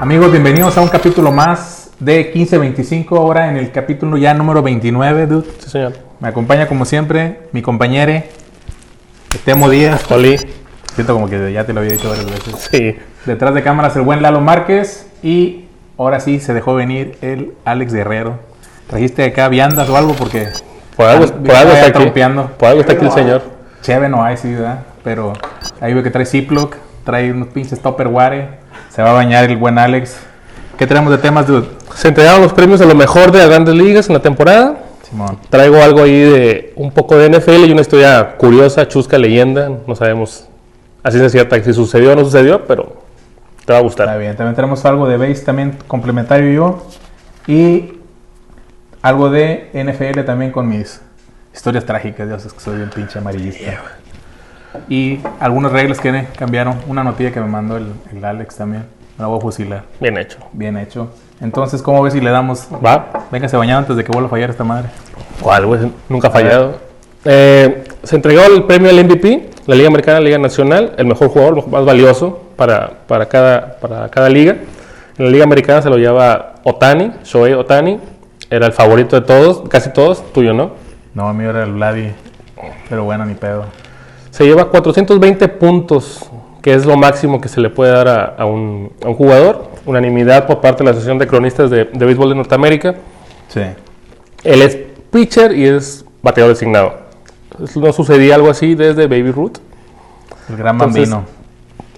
Amigos, bienvenidos a un capítulo más de 1525, ahora en el capítulo ya número 29, dude. Sí, señor. Me acompaña como siempre mi compañero Temo Díaz. Oli. Siento como que ya te lo había dicho varias veces. Sí. Detrás de cámaras el buen Lalo Márquez y ahora sí se dejó venir el Alex Guerrero. ¿Trajiste acá viandas o algo? Porque Por algo, Ah, por algo está aquí. trompeando. Por algo está aquí el señor. Cheve no hay, sí, ¿verdad? Pero ahí veo que trae Ziploc, trae unos pinches Tupperware. Se va a bañar el buen Alex. ¿Qué tenemos de temas, dude? Se entregaron los premios a lo mejor de las grandes ligas en la temporada. Simón. Traigo algo ahí de un poco de NFL y una historia curiosa, chusca, leyenda. No sabemos así es cierta si sucedió o no sucedió, pero te va a Está gustar. bien. También tenemos algo de base también complementario yo. Y algo de NFL también con mis historias trágicas. Ya sabes que soy un pinche amarillista. Y algunas reglas que cambiaron. Una notilla que me mandó el, el Alex también. Me la voy a fusilar. Bien hecho. Bien hecho. Entonces, ¿cómo ves si le damos? Va. Venga, se bañado antes de que vuelva a fallar esta madre. ¿Cuál, güey? Nunca ha fallado. Eh, se entregó el premio al MVP, la Liga Americana, la Liga Nacional, el mejor jugador, el más valioso para, para, cada, para cada liga. En la Liga Americana se lo lleva Otani, Shohei Otani, era el favorito de todos, casi todos, tuyo, ¿no? No, a mí era el Vladi. Pero bueno, ni pedo. Se lleva 420 puntos, que es lo máximo que se le puede dar a, a un, a un jugador. Unanimidad por parte de la Asociación de Cronistas de, de Béisbol de Norteamérica. Sí. Él es pitcher y es bateador designado. No sucedía algo así desde Baby Ruth. El gran Entonces, bambino.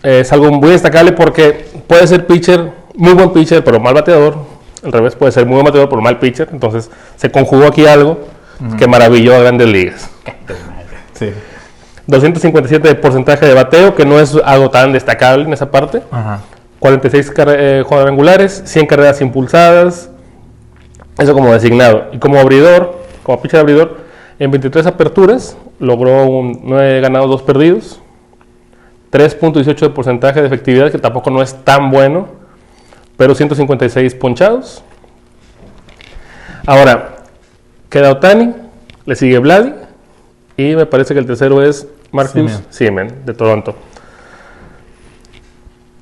Es algo muy destacable porque puede ser pitcher, muy buen pitcher, pero mal bateador. Al revés, puede ser muy buen bateador, pero mal pitcher. Entonces se conjugó aquí algo que maravilló a grandes ligas. Sí. 257 de porcentaje de bateo, que no es algo tan destacable en esa parte. Ajá. 46 carre- eh, cuadrangulares, 100 carreras impulsadas. Eso como designado. Y como abridor, como pitcher abridor, en 23 aperturas logró un 9 ganados, 2 perdidos. 3.18 de porcentaje de efectividad, que tampoco no es tan bueno, pero 156 ponchados. Ahora, queda Otani, le sigue Vladi, y me parece que el tercero es Marcus. Siemens, de Toronto.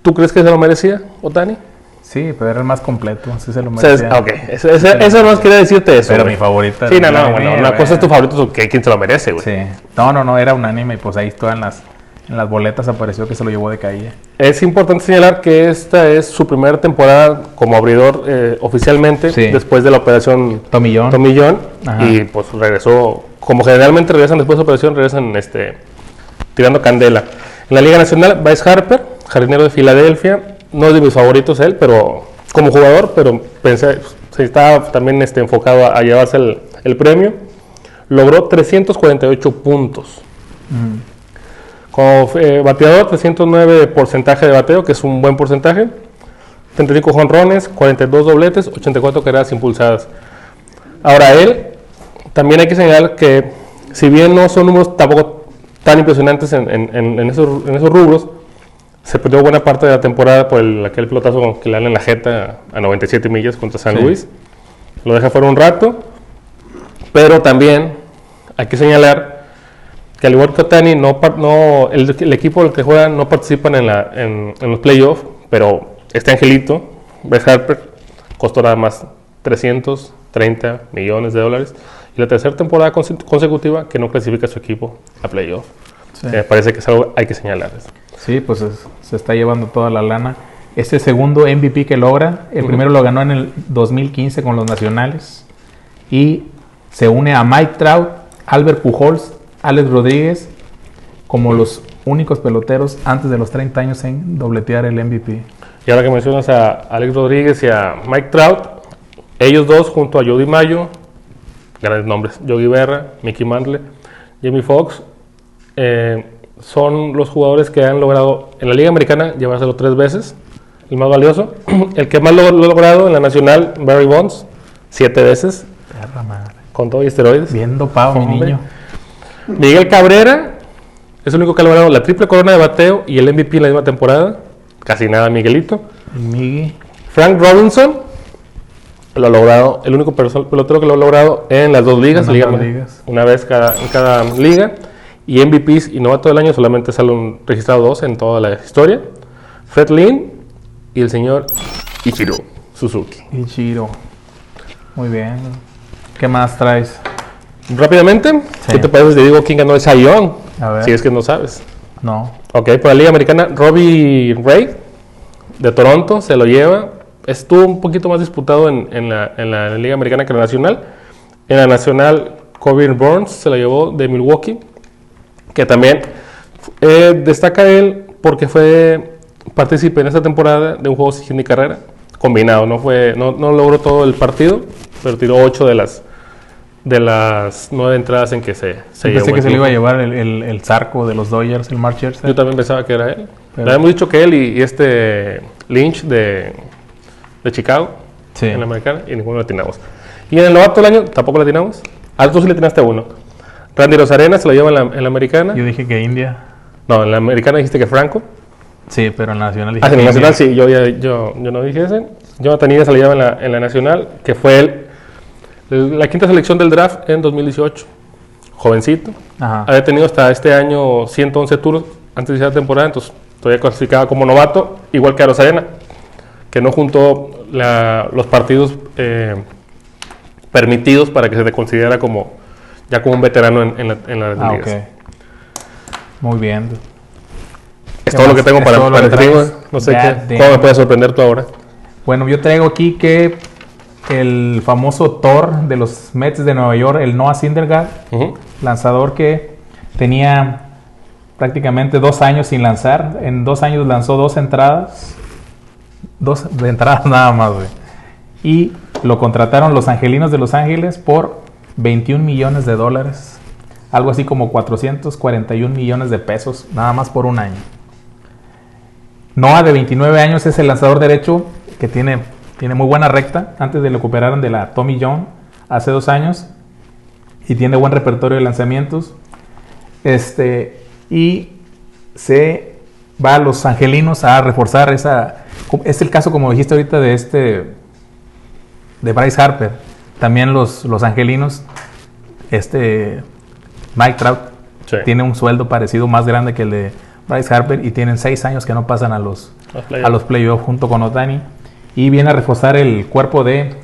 ¿Tú crees que se lo merecía, Otani? Sí, pero era el más completo. Sí se lo O sea, es- merecía. ok, eso, eso- eso no quería decirte eso. Pero güey. mi favorita. Sí, no, no, bueno, una cosa es tu favorito, que quién se lo merece, güey. Sí. No, no, no, era unánime y pues ahí todas las, en las boletas apareció que se lo llevó de calle. Es importante señalar que esta es su primera temporada como abridor eh, oficialmente Sí. después de la operación Tomillón. Tomillón Ajá. y pues regresó, como generalmente regresan después de la operación, regresan este, tirando candela. En la Liga Nacional, Bryce Harper, jardinero de Filadelfia, no es de mis favoritos él, pero como jugador, pero pensé, se estaba también este, enfocado a, a llevarse el, el premio. Logró 348 puntos. Como eh, bateador, 309 porcentaje de bateo, que es un buen porcentaje. 35 jonrones, 42 dobletes, 84 carreras impulsadas. Ahora él, también hay que señalar que si bien no son números tampoco tan impresionantes en, en- en- esos, en esos rubros, se perdió buena parte de la temporada por el- aquel pelotazo que le dan en la jeta a 97 millas contra San Sí. Luis. Lo deja fuera un rato, pero también hay que señalar que al igual que Otani, no, el, el equipo al que juegan no participan en, la, en, en los playoffs, pero este angelito, Bryce Harper, costó nada más 330 millones de dólares. Y la tercera temporada conse- consecutiva que no clasifica a su equipo a playoff. Sí. Me parece que es algo hay que señalar. Sí, pues es- se está llevando toda la lana. Este segundo MVP que logra, el primero lo ganó en el 2015 con los Nacionales. Y se une a Mike Trout, Albert Pujols, Alex Rodríguez como los únicos peloteros antes de los 30 años en dobletear el MVP. Y ahora que mencionas a Alex Rodríguez y a Mike Trout, ellos dos junto a Jody Mayo, grandes nombres, Yogi Berra, Mickey Mantle, Jimmy Fox, eh, son los jugadores que han logrado en la Liga Americana llevárselo tres veces, el más valioso. El que más lo, lo ha logrado en la Nacional, Barry Bonds, siete veces, Perra madre. con todo y esteroides. Bien dopado, mi niño. Miguel Cabrera es el único que ha logrado la triple corona de bateo y el MVP en la misma temporada. Casi nada, Miguelito. El Miggy. Frank Robinson lo ha logrado, el único pelotero que lo ha logrado en las dos ligas, liga- ligas. una vez cada, en cada liga. Y MVPs y novato del año solamente salen registrados dos en toda la historia. Fred Lynn y el señor Ichiro Suzuki. Ichiro. Muy bien. ¿Qué más traes? Rápidamente, Sí. ¿qué te parece si digo quién ganó el ver. Si es que no sabes. No. Ok, por la Liga Americana, Robbie Ray de Toronto se lo lleva. Estuvo un poquito más disputado en, en la, en la Liga Americana que en la Nacional. En la Nacional, Corbin Burns se lo llevó de Milwaukee, que también eh, destaca él porque fue partícipe en esta temporada de un juego sin ni carrera combinado. No, fue, no, no logró todo el partido, pero tiró 8 de las, de las 9 entradas en que se, se Yo pensé llevó que se le iba a llevar el, el, el zarco de los Dodgers, el Mark Scherzer. Yo también pensaba que era él. Pero- Le habíamos dicho que él y, y este Lynch de, de Chicago, Sí. en la americana, y ninguno lo atinamos. Y en el novato del año tampoco lo atinamos. Ah, tú sí le atinaste a uno. Randy Rosarena se lo lleva en la, en la americana. Yo dije que India. No, en la americana dijiste que Franco. Sí, pero en la nacional dije Ah, en la nacional sí, yo, ya- yo, yo no dije ese. Jonathan India se lo lleva en la, en la nacional, que fue el- la quinta selección del draft en 2018. Jovencito. Ajá. Había tenido hasta este año 111 turnos antes de la temporada, entonces todavía clasificaba como novato, igual que a Rosarena, que no juntó la- los partidos eh, permitidos para que se te considerara como ya como un veterano en, en la, en las Ah, ligas. Muy bien. Es ¿Qué todo lo que tengo ¿Es para, para tema. No sé qué, cómo me puedes sorprender tú ahora. Bueno, yo traigo aquí que el famoso Thor de los Mets de Nueva York, el Noah Syndergaard, lanzador que tenía prácticamente dos años sin lanzar. En dos años lanzó dos entradas. Dos de entradas nada más, güey. Y lo contrataron los Angelinos de Los Ángeles por 21 millones de dólares. Algo así como 441 millones de pesos, nada más por un año. Noah, de 29 años, es el lanzador derecho que tiene, tiene muy buena recta. Antes de lo que operaron de la Tommy John hace dos años. Y tiene buen repertorio de lanzamientos. Este, y se va a los angelinos a reforzar esa. Es el caso, como dijiste ahorita, de este. de Bryce Harper. También los, los angelinos. Este. Mike Trout Sí. tiene un sueldo parecido más grande que el de Bryce Harper y tienen seis años que no pasan a los, Los playoffs. a los playoffs junto con Otani. Y viene a reforzar el cuerpo de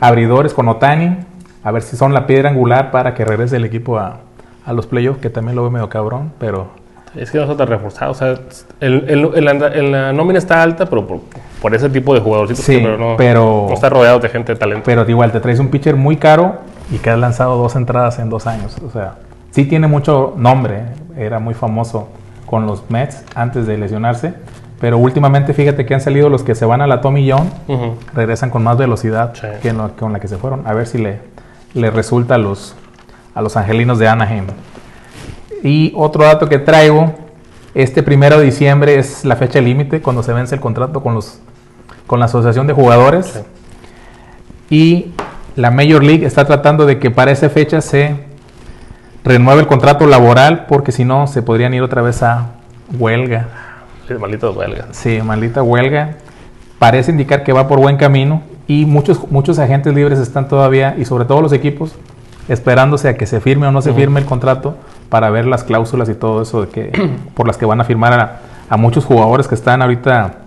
abridores con Otani, a ver si son la piedra angular para que regrese el equipo a, a los playoffs, que también lo veo medio cabrón, pero Es que no está tan reforzado. O sea, el, el- el- la, nómina está alta, pero por, por ese tipo de jugadorcitos. Sí, que- pero, no, pero- no está rodeado de gente de talento. pero igual te traes un pitcher muy caro y que has lanzado dos entradas en dos años. O sea, sí tiene mucho nombre, era muy famoso con los Mets antes de lesionarse, pero últimamente fíjate que han salido los que se van a la Tommy John regresan con más velocidad Sí. que lo- con la que se fueron. A ver si le, le resulta a los, a los angelinos de Anaheim. Y otro dato que traigo, este primero de diciembre es la fecha límite cuando se vence el contrato con, los, con la Asociación de Jugadores. Sí. Y la Major League está tratando de que para esa fecha se renueve el contrato laboral porque si no se podrían ir otra vez a huelga. Sí, malditos belgas. Sí, maldita huelga. Parece indicar que va por buen camino y muchos, muchos agentes libres están todavía, y sobre todo los equipos, esperándose a que se firme o no se firme el contrato para ver las cláusulas y todo eso de que, por las que van a firmar a, a muchos jugadores que están ahorita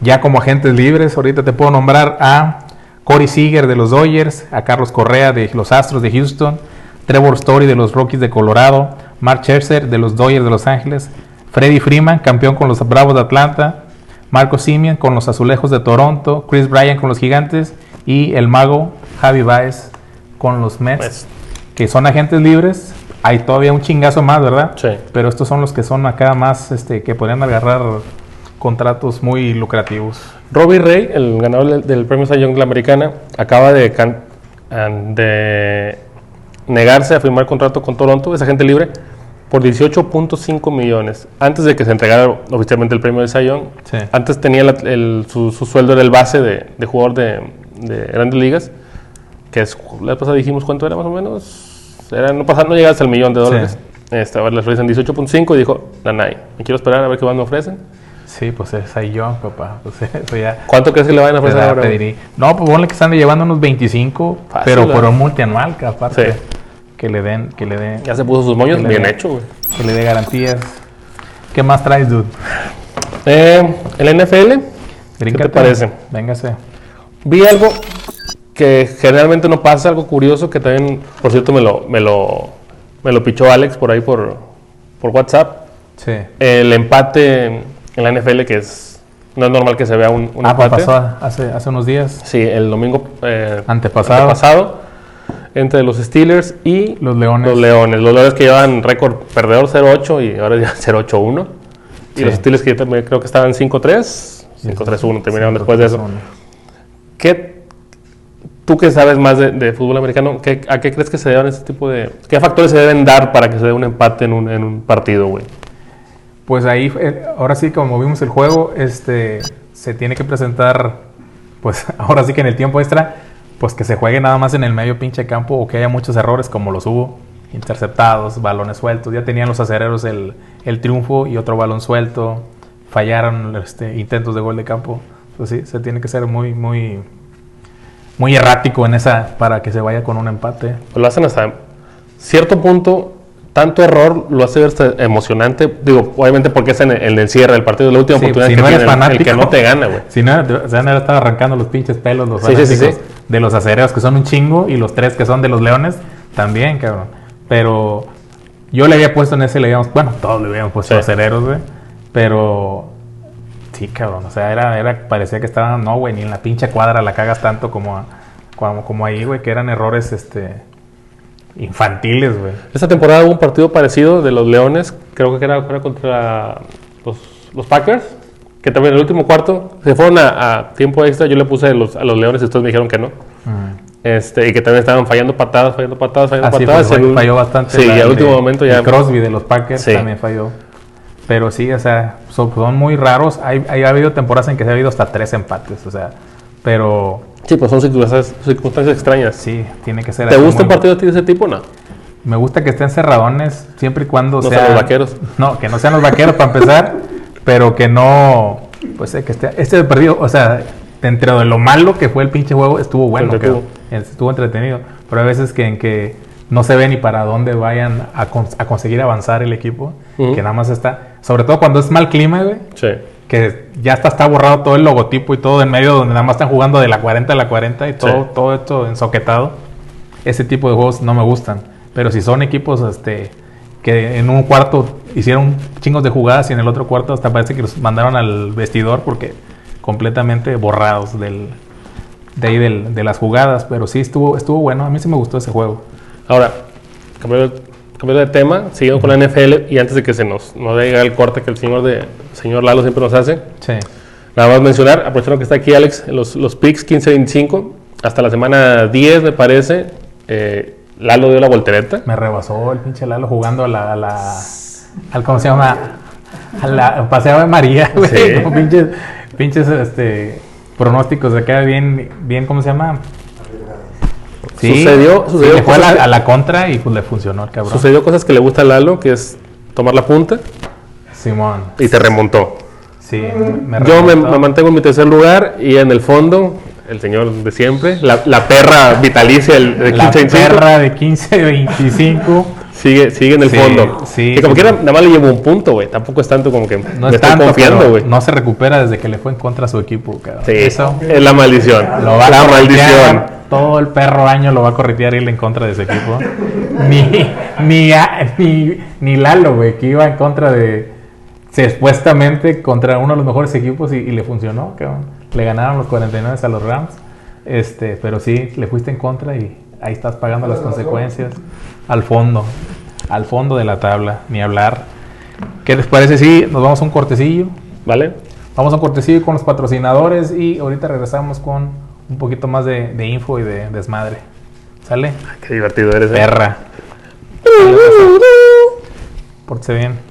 ya como agentes libres. Ahorita te puedo nombrar a Corey Seager de los Dodgers, a Carlos Correa de los Astros de Houston, Trevor Story de los Rockies de Colorado, Mark Scherzer de los Dodgers de Los Ángeles, Freddie Freeman, campeón con los Bravos de Atlanta, Marco Simeon con los Azulejos de Toronto, Chris Bryan con los Gigantes y el mago Javi Baez con los Mets, Mets. que son agentes libres. Hay todavía un chingazo más, ¿verdad? Sí. Pero estos son los que son acá más, este, que podrían agarrar contratos muy lucrativos. Robbie Ray, el ganador del, premio Cy Young de la Americana, acaba de, can- an- de negarse a firmar contrato con Toronto, es agente libre, por 18.5 millones. Antes de que se entregara oficialmente el premio de Young, Sí. antes tenía la- el- su, su sueldo era el base de, de jugador de, de grandes ligas, que es, la vez pasada dijimos cuánto era más o menos, era, no, pasa, no llega hasta el millón de dólares. Este, ahora les ofrecen 18.5 y dijo, Nanay, me quiero esperar a ver qué más me ofrecen. Sí, pues es yo, papá. Pues eso ya. ¿Cuánto crees que le van a ofrecer ahora? No, pues ponle que están llevando unos 25, Fácil, pero por un multianual, que aparte. Sí. Que le den, que le den, Ya se puso sus moños, bien hecho, güey. que le dé garantías. ¿Qué más traes, dude? Eh, el NFL, Bríncate. parece? Véngase. vi algo que generalmente no pasa, algo curioso que también, por cierto, me lo, me lo, me lo pichó Alex por ahí por, por WhatsApp. Sí. El empate en la NFL, que es, no es normal que se vea un, un Ah, pues empate. pasó hace, hace unos días. Sí, el domingo eh, Antepasado. antepasado, entre los Steelers y Los Leones. los Leones. Los Leones que llevan récord perdedor 0-8 y ahora ya 0-8-1. Y los Steelers que también creo que estaban 5-3, 5-3-1 terminaron después de eso. ¿Qué, tú que sabes más de, de fútbol americano, ¿qué- ¿a qué crees que se deben este tipo de... ¿Qué factores se deben dar para que se dé un empate en un, en un partido, güey? Pues ahí, eh, ahora sí, como vimos el juego, este, se tiene que presentar, pues ahora sí que en el tiempo extra, pues que se juegue nada más en el medio pinche campo o que haya muchos errores como los hubo, interceptados, balones sueltos. Ya tenían los acereros el, el triunfo y otro balón suelto, fallaron este, intentos de gol de campo. Pues sí, se tiene que ser muy, muy, muy errático en esa para que se vaya con un empate. Lo hacen hasta cierto punto, tanto error lo hace ver emocionante. Digo, obviamente porque es en el, en el cierre del partido, la última Sí, oportunidad si que no eres tiene, el- que no te gana, güey. Si no, te- se van a estar arrancando los pinches pelos los Sí, sí, sí, sí. De los acereros, que son un chingo, y los tres que son de los leones, también, cabrón. Pero yo le había puesto en ese, le habíamos, bueno, todos le habíamos puesto Sí. acereros, güey. Pero sí, cabrón, o sea, era, era, parecía que estaban, no, güey, ni en la pinche cuadra la cagas tanto como, como, como ahí, güey, que eran errores, este, infantiles, güey. Esta temporada hubo un partido parecido de los Leones, creo que era, era contra los, los Packers, que también en el último cuarto se fueron a, a tiempo extra. Yo le puse los- a los Leones y ustedes me dijeron que no. Este, y que también estaban fallando patadas, fallando patadas, fallando Así patadas. fue, el- falló bastante. Sí, al último momento ya. el Crosby de los Packers Sí. también falló. Pero sí, o sea, son, son muy raros. Hay, hay ha habido temporadas en que se ha habido hasta tres empates, o sea, pero Sí, pues son circunstancias, circunstancias extrañas. sí, tiene que ser ¿Te gusta un partido de ese tipo o no? Me gusta que estén cerradones, siempre y cuando No sean sean los vaqueros. No, que no sean los vaqueros para empezar, pero que no, pues eh, que esté, este partido, o sea, dentro de lo malo que fue el pinche juego, estuvo bueno, que- estuvo entretenido, pero hay veces que en que no se ve ni para dónde vayan a, cons- a conseguir avanzar el equipo, Ujú. que nada más está, sobre todo cuando es mal clima, güey, Sí. que ya está, está borrado todo el logotipo y todo en medio donde nada más están jugando de la 40 a la 40 y todo, Sí. todo esto ensoquetado. Ese tipo de juegos no me gustan. Pero si son equipos este, que en un cuarto hicieron chingos de jugadas y en el otro cuarto hasta parece que los mandaron al vestidor porque completamente borrados del, de ahí del- de las jugadas. Pero sí estuvo, estuvo bueno. A mí sí me gustó ese juego. Ahora, cambiando, cambiando de tema, siguiendo con la NFL y antes de que se nos, nos llegue el corte que el señor, de, señor Lalo siempre nos hace, Sí. nada más mencionar, aprovechando que está aquí Alex, los, los picks 15-25, hasta la semana 10 me parece, eh, Lalo dio la voltereta. Me rebasó el pinche Lalo jugando a la. A la al, ¿Cómo se llama? A la Paseo de María, güey. Sí. Como pinches, pinches este, pronósticos. Se queda bien, bien, ¿cómo se llama? Sucedió- sí, sucedió le fue a cosas la, que- a la contra y pues le funcionó el cabrón. Sucedió cosas que le gusta a Lalo, que es tomar la punta Simón. y te remontó. Sí, me Yo me mantengo en mi tercer lugar y en el fondo, el señor de siempre, la, la perra vitalicia del de La 15-25, perra de 15, 25. sigue, sigue en el Sí, fondo. sí, que como sí. quiera, nada más le llevo un punto, güey. Tampoco es tanto como que No me es tanto, confiando, güey. no se recupera desde que le fue en contra a su equipo, cabrón. Sí, Eso es la maldición. Lo va a la maldición. Todo el perro año lo va a corretear irle en contra de ese equipo. ni, ni, a- ni, ni Lalo, güey, que iba en contra de. Supuestamente contra uno de los mejores equipos y, y le funcionó, cabrón. Le ganaron los 49 a los Rams. Este, pero sí, le fuiste en contra y ahí estás pagando las consecuencias. Al fondo. Al fondo de la tabla. Ni hablar. ¿Qué les parece si nos vamos a un cortecillo? ¿Vale? Vamos a un cortecillo con los patrocinadores y ahorita regresamos con un poquito más de, de info y de desmadre. ¿Sale? Qué divertido eres, eh. Perra. Pórtese bien.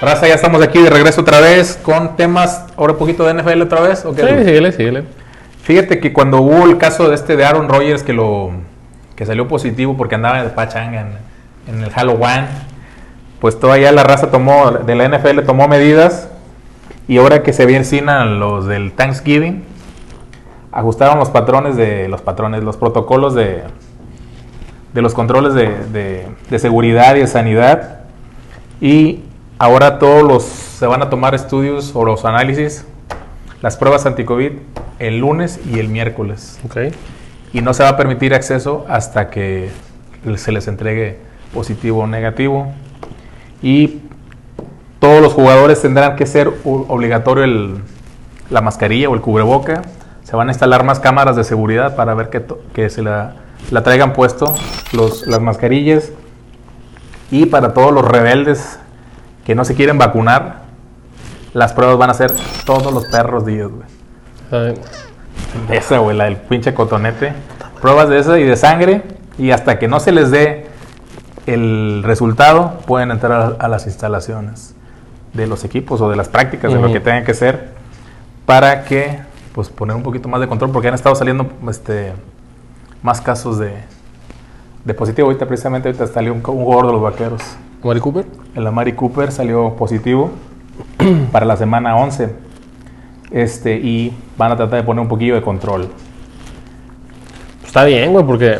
Raza, ya estamos aquí de regreso otra vez con temas, ahora un poquito de NFL otra vez. ¿o qué? Sí, síguele, síguele. Fíjate que cuando hubo el caso de este de Aaron Rodgers que lo que salió positivo porque andaba de pachanga en, en el Halloween, pues todavía la raza tomó de la NFL tomó medidas y ahora que se vienen los del Thanksgiving ajustaron los patrones de los patrones, los protocolos de de los controles de, de- de seguridad y de sanidad. Y ahora todos los se van a tomar estudios o los análisis, las pruebas anti-COVID el lunes y el miércoles. Ok. Y no se va a permitir acceso hasta que se les entregue positivo o negativo. Y todos los jugadores tendrán que ser obligatorio el- la mascarilla o el cubreboca. Se van a instalar más cámaras de seguridad para ver que, to- que se la, la traigan puesto los, las mascarillas. Y para todos los rebeldes que no se quieren vacunar, las pruebas van a ser todos los perros días, güey. De esa, güey, la del pinche cotonete. Pruebas de esa y de sangre. Y hasta que no se les dé el resultado, pueden entrar a, las instalaciones de los equipos o de las prácticas, de lo que tengan que ser, para que, pues, poner un poquito más de control, porque han estado saliendo este, más casos de, de positivo. Ahorita, precisamente, ahorita salió un, un jugador de los vaqueros. Mari Cooper. El Amari Cooper salió positivo para la semana 11. Este, y van a tratar de poner un poquillo de control. Está bien, güey, porque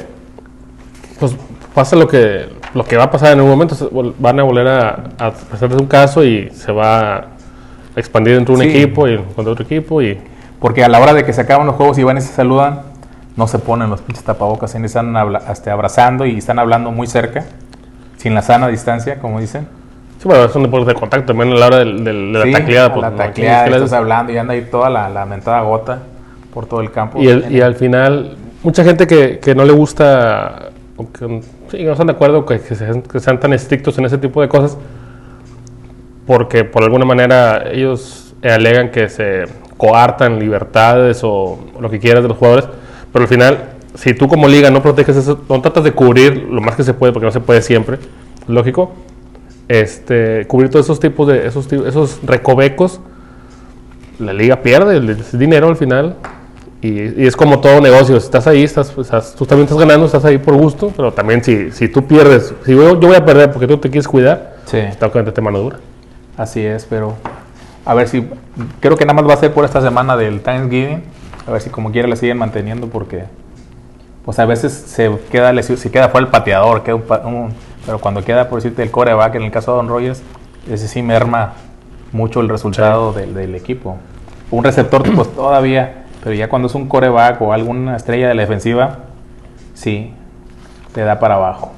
pues pasa lo que lo que va a pasar en un momento. se Van a volver a, a presentarse un caso y se va a expandir dentro de un Sí. equipo y contra otro equipo y Porque a la hora de que se acaban los juegos y van y se saludan, no se ponen los pinches tapabocas, y están hasta abrazando y están hablando muy cerca, sin la sana distancia, como dicen. sí, bueno, es un deporte de contacto también a la hora del- del- de, Sí, la tacleada. a pues, la ¿no? tacleada, les- estás hablando y anda ahí toda la, la mentada gota por todo el campo. y, el- y al final, mucha gente que, que no le gusta, o que sí, no están de acuerdo que, que sean, que sean tan estrictos en ese tipo de cosas, porque por alguna manera ellos alegan que se coartan libertades o lo que quieras de los jugadores, pero al final, si tú como liga no proteges eso, no tratas de cubrir lo más que se puede, porque no se puede siempre, lógico, este, cubrir todos esos tipos de, esos, esos recovecos, la liga pierde el, el dinero al final y, y es como todo negocio, si estás ahí, estás, estás- tú también estás ganando, estás ahí por gusto, pero también si, si tú pierdes, si yo, yo voy a perder porque tú te quieres cuidar, Sí, tengo que meterte mano dura. así es, pero a ver si, creo que nada más va a ser por esta semana del Thanksgiving, a ver si como quiera le siguen manteniendo porque, pues a veces se queda, se queda fuera el pateador, queda un, pero cuando queda, por decirte, el coreback, en el caso de Don Rogers, ese sí merma mucho el resultado del, del equipo. Un receptor, pues todavía, pero ya cuando es un coreback o alguna estrella de la defensiva, sí, te da para abajo.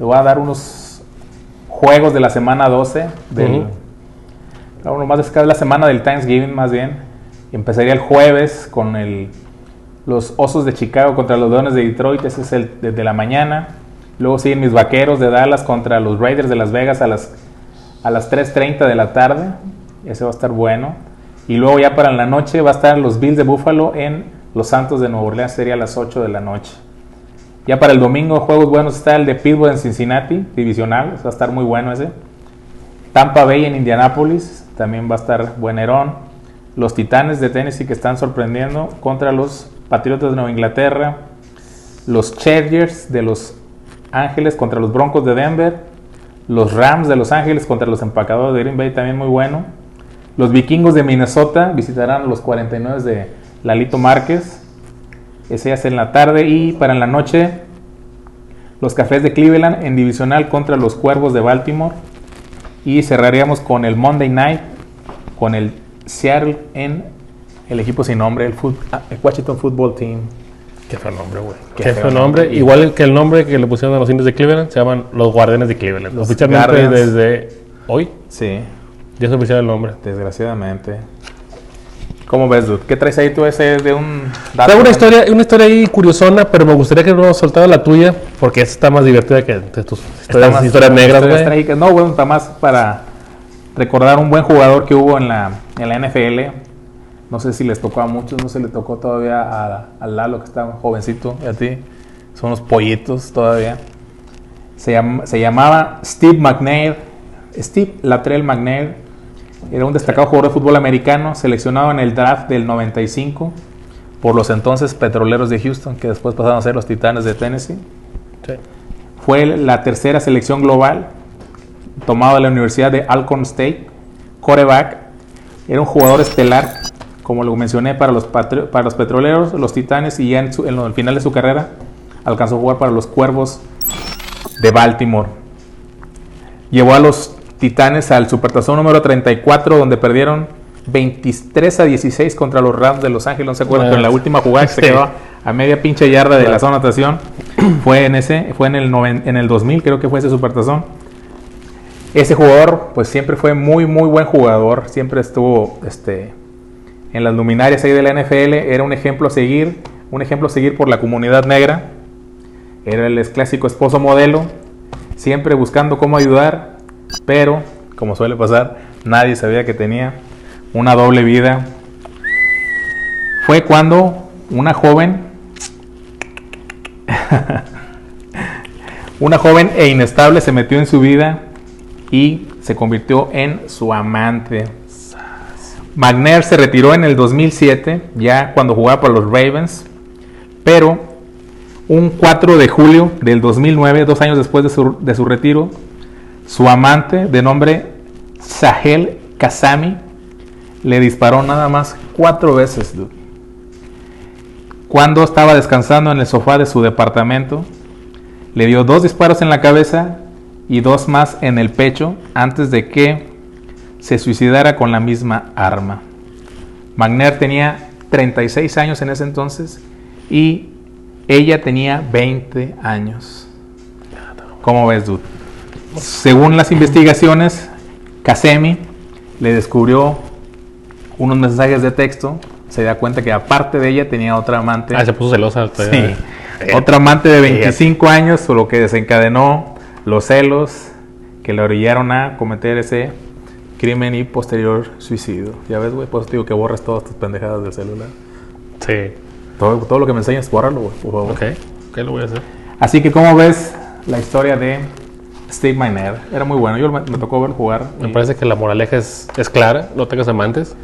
Le voy a dar unos juegos de la semana 12 del, Ujú. Claro, más es la semana del Thanksgiving más bien. Empezaría el jueves con el, los Osos de Chicago contra los Leones de Detroit, ese es el desde la mañana. Luego siguen mis Vaqueros de Dallas contra los Raiders de Las Vegas a las, a las 3.30 de la tarde. Ese va a estar bueno. Y luego ya para la noche va a estar los Bills de Buffalo en Los Santos de Nueva Orleans, sería a las 8 de la noche. Ya para el domingo, juegos buenos está el de Pittsburgh en Cincinnati, divisional, va a estar muy bueno ese. Tampa Bay en Indianápolis, también va a estar buenerón. Los Titanes de Tennessee que están sorprendiendo contra los Patriotas de Nueva Inglaterra. Los Chargers de Los Ángeles contra los Broncos de Denver. Los Rams de Los Ángeles contra los Empacadores de Green Bay, también muy bueno. Los Vikingos de Minnesota visitarán los 49 de Lalito Márquez. Ese ya es en la tarde. Y para en la noche, los Cafés de Cleveland en divisional contra los Cuervos de Baltimore. Y cerraríamos con el Monday Night, con el Seattle en el equipo sin nombre, el, fut- ah, el Washington Football Team. Qué feo nombre, güey. Qué Qué, feo feo nombre. nombre. Igual que el nombre que le pusieron a los indios de Cleveland, se llaman los Guardianes de Cleveland. Los Oficialmente desde hoy, Sí, ya es oficial el nombre. desgraciadamente. ¿Cómo ves, dude? ¿Qué traes ahí tú ese de un? Traigo una historia, una historia ahí curiosona, pero me gustaría que no soltara la tuya, porque esta está más divertida que tus historias, más- historias negras, güey. No, bueno, está más para recordar un buen jugador que hubo en la, en la NFL. No sé si les tocó a muchos, no se le tocó todavía a, a Lalo, que está jovencito, y a ti. Son unos pollitos todavía. Se, llam- se llamaba Steve McNair. Steve Latrell McNair era un destacado jugador de fútbol americano, seleccionado en el draft del 95 por los entonces petroleros de Houston, que después pasaron a ser los Titanes de Tennessee. Sí. Fue la tercera selección global tomado de la Universidad de Alcorn State. Coreback. Era un jugador estelar, como lo mencioné, para los, para los petroleros, los titanes, y ya en, su- en lo- al final de su carrera alcanzó a jugar para los cuervos de Baltimore. Llevó a los Titanes al Supertazón número 34, donde perdieron 23 a 16 contra los Rams de Los Ángeles. No se acuerdan, pero en la última jugada que se quedó a media pinche yarda de la zona de anotación fue en ese, fue en el, noven- en el 2000, creo que fue ese Supertazón. Ese jugador, pues siempre fue muy, muy buen jugador. Siempre estuvo este, en las luminarias ahí de la NFL. Era un ejemplo a seguir, un ejemplo a seguir por la comunidad negra. Era el clásico esposo modelo, siempre buscando cómo ayudar, pero, como suele pasar, nadie sabía que tenía una doble vida. Fue cuando una joven, una joven e inestable se metió en su vida y se convirtió en su amante. McNair se retiró en el 2007, ya cuando jugaba por los Ravens, pero un 4 de julio del 2009, dos años después de su, de su retiro, su amante de nombre Sahel Kazami le disparó nada más cuatro veces. Cuando estaba descansando en el sofá de su departamento, le dio dos disparos en la cabeza y dos más en el pecho antes de que se suicidara con la misma arma. McNair tenía 36 años en ese entonces y ella tenía 20 años. ¿Cómo ves, dude? Según las investigaciones, Kasemi le descubrió unos mensajes de texto. Se da cuenta que aparte de ella tenía otra amante. Ah, se puso celosa. Sí. Otra amante de 25 años, lo que desencadenó los celos que le orillaron a cometer ese crimen y posterior suicidio. Ya ves, güey, pues te digo que borres todas tus pendejadas del celular. Sí. Todo, todo lo que me enseñas, bórralo, güey, por favor. Ok. Ok, lo voy a hacer. Así que, ¿cómo ves la historia de Steve McNair? Era muy bueno. Yo me, me tocó ver jugar. Me y parece que la moraleja es, es clara. No tengas amantes.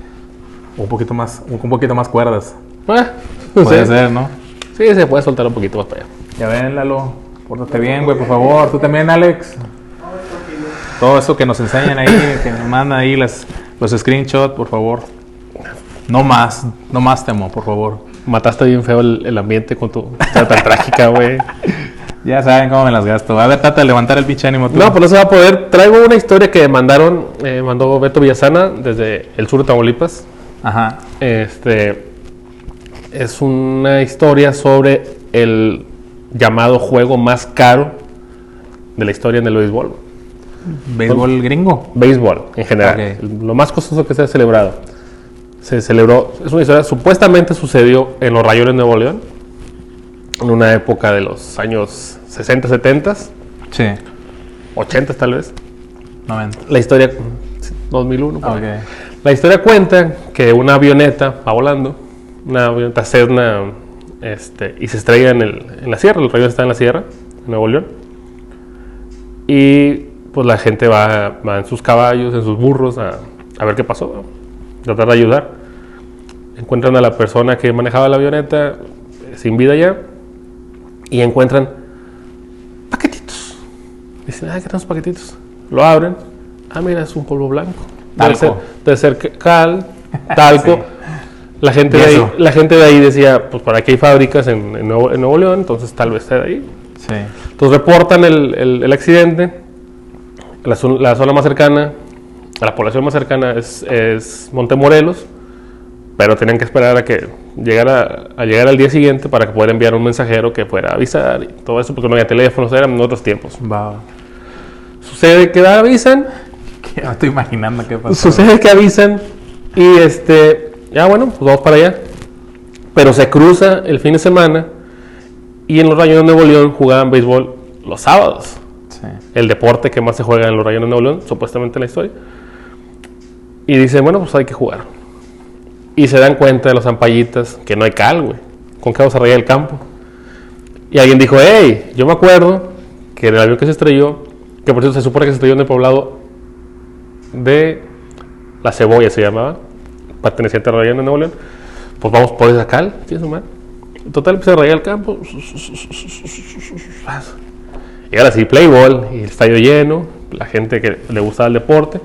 un poquito más, un, un poquito más cuerdas. Ah, Puede ser, ¿no? Sí, se puede soltar un poquito más para allá. Ya ven, Lalo. Pórtate bien, güey, por favor. Tú también, Alex. Todo eso que nos enseñan ahí, que nos mandan ahí las, los screenshots, por favor. No más, no más temo, por favor. Mataste bien feo el, el ambiente con tu tan trágica, güey. Ya saben cómo me las gasto. A ver, trata de levantar el pinche ánimo tú. No, pues no se va a poder. Traigo una historia que mandaron, eh, mandó Beto Villasana desde el sur de Tamaulipas. Ajá. Este es una historia sobre el llamado juego más caro de la historia en el béisbol. Béisbol gringo. Béisbol en general. Ok. Lo más costoso que se ha celebrado. Se celebró, es una historia, supuestamente sucedió en los Rayones de Nuevo León, en una época de los años 60, 70, Sí. 80 tal vez. 90. La historia, 2001. por ahí. Ok. La historia cuenta que una avioneta va volando, una avioneta Cessna, este, y se estrella en, el- en la sierra, el rayo está en la sierra, en Nuevo León. Y pues la gente va, va en sus caballos, en sus burros, a, a ver qué pasó, tratar de ayudar. Encuentran a la persona que manejaba la avioneta eh, sin vida ya y encuentran paquetitos. Dicen, ah, ¿qué son paquetitos? Lo abren. Ah, mira, es un polvo blanco. Debe Talco. ser, debe ser cal, talco. Sí. La gente, de ahí, la gente de ahí decía, pues para aquí hay fábricas en, en Nuevo, en Nuevo León, entonces tal vez de ahí. Sí. Entonces reportan el, el- el accidente. La, zo- la zona más cercana, la población más cercana es, es Montemorelos, pero tenían que esperar a que llegara a llegar al día siguiente para que pudiera enviar un mensajero que fuera a avisar y todo eso, porque no había teléfonos, eran en otros tiempos. Va. Sucede que avisan, Ya me estoy imaginando qué pasó. sucede que avisan y este, ya bueno, pues vamos para allá. Pero se cruza el fin de semana y en los Rayones de Nuevo León jugaban béisbol los sábados. Sí. el deporte que más se juega en los Rayones de Nuevo León, supuestamente en la historia. Y dicen, bueno, pues hay que jugar. Y se dan cuenta de los ampallitas que no hay cal, güey. ¿Con qué vamos a rayar el campo? Y alguien dijo, hey, yo me acuerdo que el avión que se estrelló, que por cierto se supone que se estrelló en el poblado de La Cebolla, se llamaba, perteneciente a Rayones de Nuevo León, pues vamos por esa cal, ¿sí, total, empecé a rayar el campo. Y ahora sí, play ball, y el estadio lleno, la gente que le gusta el deporte.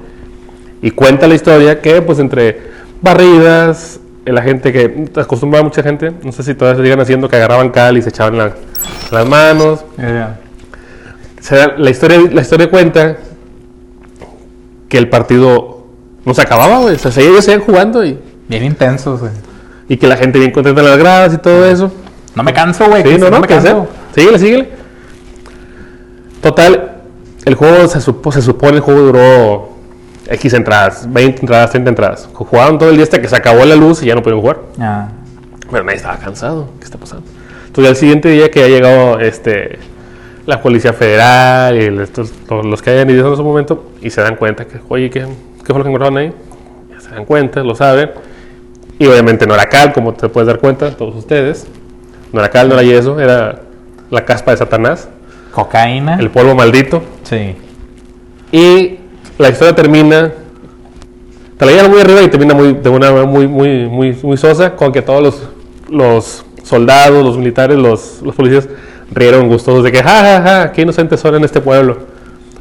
Y cuenta la historia que, pues, entre barridas, la gente que acostumbraba mucha gente, no sé si todavía se sigan haciendo, que agarraban cal y se echaban la- las manos. Da- la, historia, la historia cuenta que el partido no se acababa, güey. O sea, seguían, seguían jugando y, Bien intensos, güey. y que la gente bien contenta en las gradas y todo eso. No me canso, güey. Sí, no, no, me que sea. canso. Síguele, síguele. Total, el juego se, supo- se supone el juego duró X entradas, 20 entradas, 30 entradas. Jugaron todo el día hasta que se acabó la luz y ya no pudieron jugar. Ah, Pero nadie estaba cansado. ¿Qué está pasando? Entonces, al siguiente día que ha llegado este, la Policía Federal y estos- los, los que hayan ido en ese momento y se dan cuenta que, oye, ¿qué, qué fue lo que encontraron ahí? Ya se dan cuenta, lo saben. Y obviamente no era cal, como te puedes dar cuenta, todos ustedes. No era cal, no era yeso, era la caspa de Satanás, cocaína. el polvo maldito. Sí. Y la historia termina. Te la llevan muy arriba y termina muy, de una manera muy, muy, muy, muy sosa, con que todos los, los soldados, los militares, los, los policías rieron gustosos de que, ja, ja, ja, qué inocentes son en este pueblo.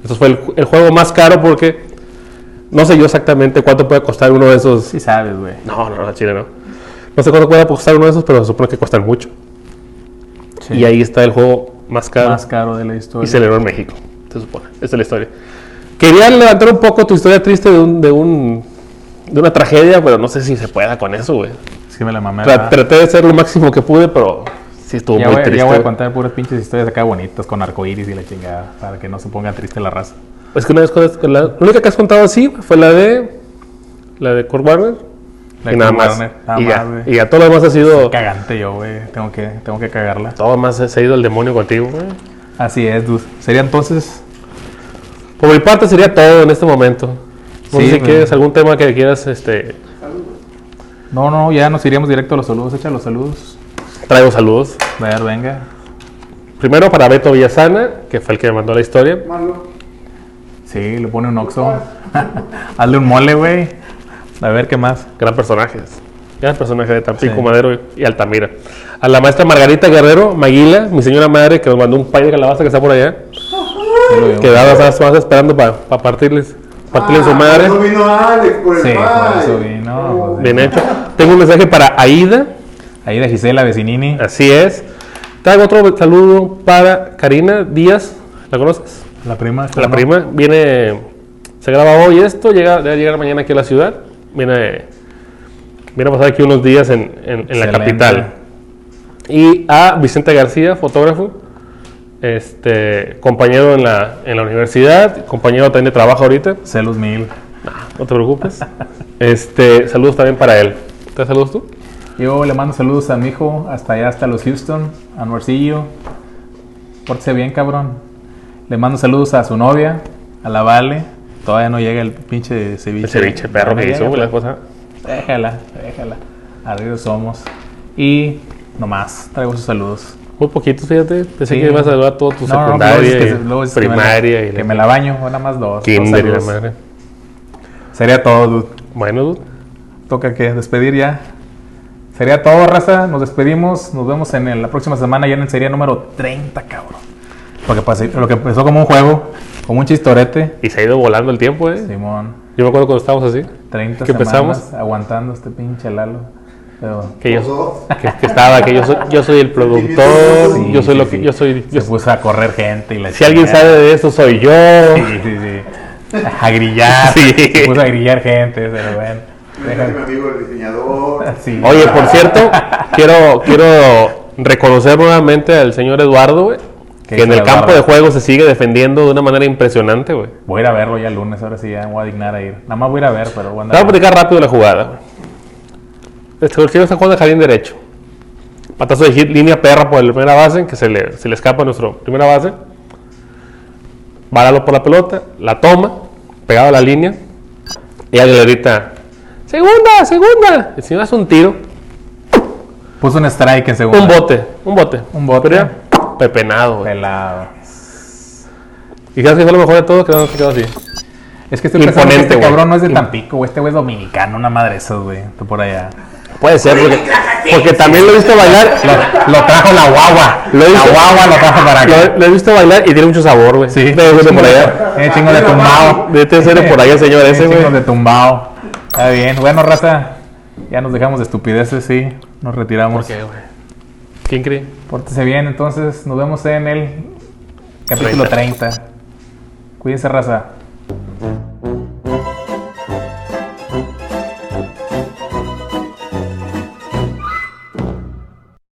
Esto fue el, el juego más caro porque no sé yo exactamente cuánto puede costar uno de esos. Sí sabes, güey. No, no, no, Chile no. No sé cuánto puede costar uno de esos, pero se supone que cuestan mucho. Sí. Y ahí está el juego más caro Más caro de la y historia. se celebró en México, se supone. Esta es la historia. Quería levantar un poco tu historia triste de, un, de, un, de una tragedia, pero no sé si se pueda con eso, güey. Es que me la mamé. Tra- traté de ser lo máximo que pude, pero sí estuvo Ya muy voy, triste. ya voy a contar puras pinches historias acá bonitas con arcoíris y la chingada. Para que no se ponga triste la raza. Es que una vez la, la única que has contado así fue la de la de Kurt Warner. Y nada más. Nada y, más, ya, y ya todo lo demás ha sido. Cagante yo, güey. Tengo que, tengo que cagarla. Todo más se ha ido el demonio contigo, güey. Así es, dude. Sería entonces. Por mi parte sería todo en este momento. No Sí, sé si quieres algún tema que quieras este, No, no, ya nos iríamos directo a los saludos. Echa los saludos. traigo saludos. A ver, venga. Primero para Beto Villasana, que fue el que me mandó la historia. Sí, le pone un oxo. Hazle un mole, güey. A ver qué más. Gran personaje. Gran personaje de Tampico, Sí. Madero y Altamira. A la maestra Margarita Guerrero, Maguila, mi señora madre, que nos mandó un pay de calabaza que está por allá. Sí, lo veo. Que daba más, más esperando para partirles, partirle su madre. No vino Alex por el Sí, por eso vino. Bien hecho. Tengo un mensaje para Aida. De Gisela Vecinini. Así es. Traigo otro saludo para Karina Díaz. ¿La conoces? La prima. La ¿no? prima viene, se graba hoy esto, llega, debe llegar mañana aquí a la ciudad. Viene, viene a pasar aquí unos días en, en- en la capital. Y a Vicente García, fotógrafo, este, compañero en la, en la universidad, compañero también de trabajo ahorita, Celos mil. no te preocupes. Este, saludos también para él. ¿Te saludos tú? Yo le mando saludos a mi hijo hasta allá, hasta los Houston, a Norcillo. Pórtese bien, cabrón. Le mando saludos a su novia, a la Vale. Todavía no llega el pinche ceviche. El ceviche perro que hizo la esposa. Déjala, déjala. Arriba somos. Y nomás, traigo sus saludos. Muy poquitos, fíjate. Pensé Sí. que ibas a saludar todo tu No, no, secundaria, luego dices y que- luego dices que me la- primaria y que me la baño, nada más dos. dos kinder y la saludos. madre. Sería todo, dude. Bueno, dude. Toca que despedir ya. Sería todo, raza. Nos despedimos. Nos vemos en el- la próxima semana ya en el serie número 30, cabrón. Lo que, pasé- lo que empezó como un juego, como un chistorete. Y se ha ido volando el tiempo, ¿eh? Simón, Yo me acuerdo cuando estábamos así, 30 ¿Que semanas empezamos? aguantando este pinche Lalo. Pero que yo, que, que estaba, que yo soy, yo soy el productor, Sí, yo soy sí, lo que, sí. yo soy, se yo- puso a correr gente y la si alguien sabe de eso soy yo. Sí, sí, sí. A grillar. Sí. Se puso a grillar gente, pero bueno. Deja mi amigo el diseñador. Sí. Oye, por cierto, quiero, quiero reconocer nuevamente al señor Eduardo, güey, ¿Qué que en el campo de juego se sigue defendiendo de una manera impresionante, güey. Voy a ir a verlo ya el lunes, ahora sí ya me voy a dignar a ir. Nada más voy a ir a ver, pero voy a voy a platicar rápido la jugada. Este golfero está jugando de jardín derecho. Patazo de hit, línea perra por la primera base, que se le, se le escapa a nuestro primera base. Varalo por la pelota, la toma, pegado a la línea. Y alguien le grita, segunda, segunda. El señor hace un tiro, Puso un strike en segundo. un bote, un bote. Un bote. Pero ya, pepenado, güey. Pelado. Y sabes que fue lo mejor de todo, que no se quedó así. Es que estoy pensando que este güey. cabrón no es de Tampico, güey. Este güey es dominicano, una madre esos, güey. Está por allá. Puede ser, porque, porque también lo he visto bailar. Lo, lo trajo la guagua. Lo la guagua lo trajo para acá. Lo, lo he visto bailar y tiene mucho sabor, güey. Sí. Ser de por allá. Tiene chingo de tumbao. De por allá, señor, ese, Tiene güey. chingo de tumbao. Está bien. Bueno, raza. Ya nos dejamos de estupideces, sí. Nos retiramos. güey? ¿Quién cree? Pórtese bien, entonces. Nos vemos en el capítulo 30. Cuídense, raza.